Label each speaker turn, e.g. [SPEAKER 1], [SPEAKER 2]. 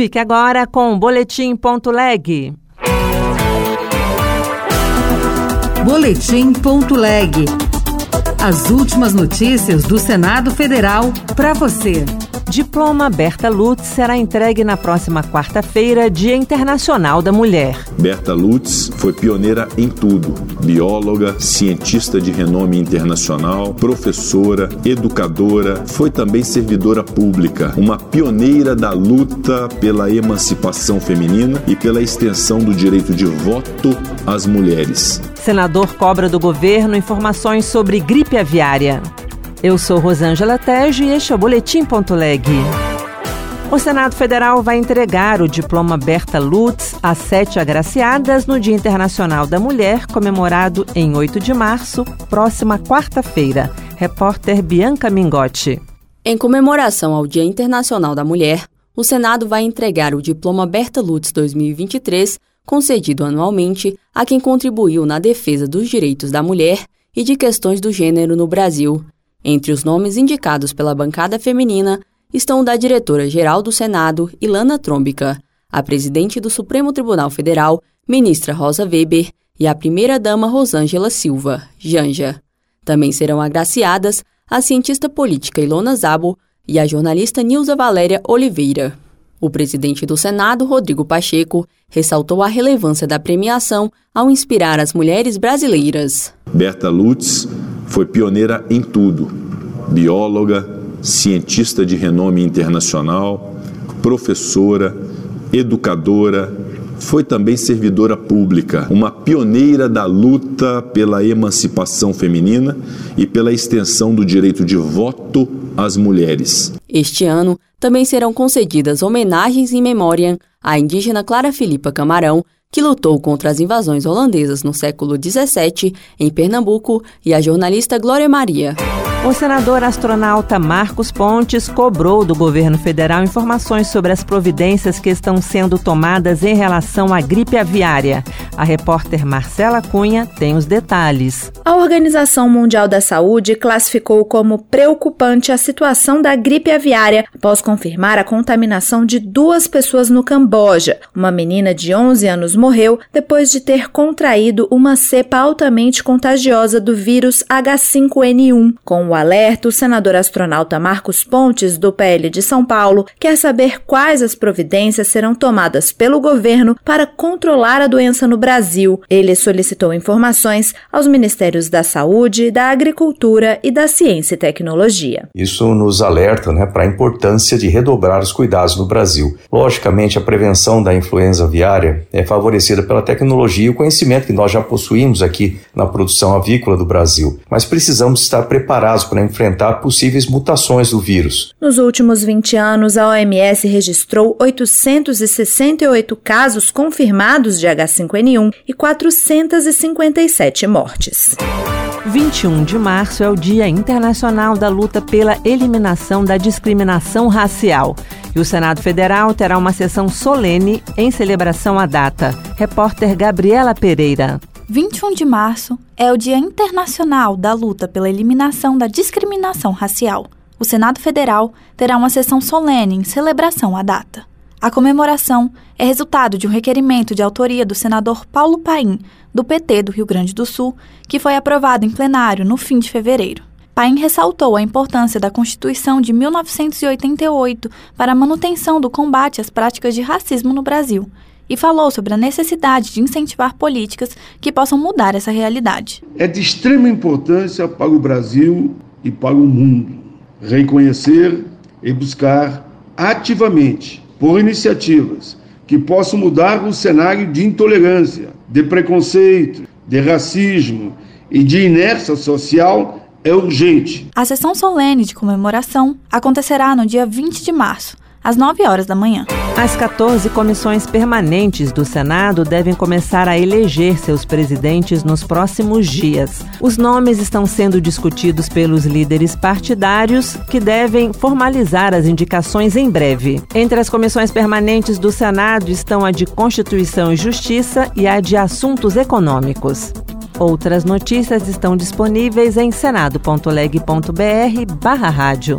[SPEAKER 1] Fique agora com o Boletim.leg.
[SPEAKER 2] Boletim.leg. As últimas notícias do Senado Federal para você.
[SPEAKER 1] Diploma Berta Lutz será entregue na próxima quarta-feira, Dia Internacional da Mulher.
[SPEAKER 3] Berta Lutz foi pioneira em tudo: bióloga, cientista de renome internacional, professora, educadora, foi também servidora pública, uma pioneira da luta pela emancipação feminina e pela extensão do direito de voto às mulheres.
[SPEAKER 1] Senador cobra do governo informações sobre gripe aviária. Eu sou Rosângela Tejo e este é o Boletim.leg. O Senado Federal vai entregar o diploma Berta Lutz a sete agraciadas no Dia Internacional da Mulher, comemorado em 8 de março, próxima quarta-feira. Repórter Bianca Mingotti.
[SPEAKER 4] Em comemoração ao Dia Internacional da Mulher, o Senado vai entregar o diploma Berta Lutz 2023, concedido anualmente a quem contribuiu na defesa dos direitos da mulher e de questões do gênero no Brasil. Entre os nomes indicados pela bancada feminina estão o da diretora-geral do Senado, Ilana Trombica, a presidente do Supremo Tribunal Federal, ministra Rosa Weber, e a primeira-dama Rosângela Silva, Janja. Também serão agraciadas a cientista política Ilona Zabo e a jornalista Nilza Valéria Oliveira. O presidente do Senado, Rodrigo Pacheco, ressaltou a relevância da premiação ao inspirar as mulheres brasileiras.
[SPEAKER 3] Berta Lutz foi pioneira em tudo: bióloga, cientista de renome internacional, professora, educadora, foi também servidora pública, uma pioneira da luta pela emancipação feminina e pela extensão do direito de voto às mulheres.
[SPEAKER 4] Este ano também serão concedidas homenagens em memória à indígena Clara Filipa Camarão, que lutou contra as invasões holandesas no século XVII em Pernambuco, e a jornalista Glória Maria.
[SPEAKER 1] O senador astronauta Marcos Pontes cobrou do governo federal informações sobre as providências que estão sendo tomadas em relação à gripe aviária. A repórter Marcela Cunha tem os detalhes.
[SPEAKER 5] A Organização Mundial da Saúde classificou como preocupante a situação da gripe aviária após confirmar a contaminação de duas pessoas no Camboja. Uma menina de 11 anos morreu depois de ter contraído uma cepa altamente contagiosa do vírus H5N1. Com o alerta, o senador astronauta Marcos Pontes, do PL de São Paulo, quer saber quais as providências serão tomadas pelo governo para controlar a doença no Brasil. Ele solicitou informações aos Ministérios da Saúde, da Agricultura e da Ciência e Tecnologia.
[SPEAKER 6] Isso nos alerta né, para a importância de redobrar os cuidados no Brasil. Logicamente, a prevenção da influenza aviária é favorecida pela tecnologia e o conhecimento que nós já possuímos aqui na produção avícola do Brasil, mas precisamos estar preparados para enfrentar possíveis mutações do vírus.
[SPEAKER 5] Nos últimos 20 anos, a OMS registrou 868 casos confirmados de H5N1 e 457 mortes.
[SPEAKER 1] 21 de março é o Dia Internacional da Luta pela Eliminação da Discriminação Racial. E o Senado Federal terá uma sessão solene em celebração à data. Repórter Gabriela Pereira.
[SPEAKER 7] 21 de março é o Dia Internacional da Luta pela Eliminação da Discriminação Racial. O Senado Federal terá uma sessão solene em celebração à data. A comemoração é resultado de um requerimento de autoria do senador Paulo Paim, do PT do Rio Grande do Sul, que foi aprovado em plenário no fim de fevereiro. Paim ressaltou a importância da Constituição de 1988 para a manutenção do combate às práticas de racismo no Brasil e falou sobre a necessidade de incentivar políticas que possam mudar essa realidade.
[SPEAKER 8] É de extrema importância para o Brasil e para o mundo reconhecer e buscar ativamente por iniciativas que possam mudar o cenário de intolerância, de preconceito, de racismo e de inércia social é urgente.
[SPEAKER 7] A sessão solene de comemoração acontecerá no dia 20 de março, às 9 horas da manhã.
[SPEAKER 1] As 14 comissões permanentes do Senado devem começar a eleger seus presidentes nos próximos dias. Os nomes estão sendo discutidos pelos líderes partidários, que devem formalizar as indicações em breve. Entre as comissões permanentes do Senado estão a de Constituição e Justiça e a de Assuntos Econômicos. Outras notícias estão disponíveis em senado.leg.br/rádio.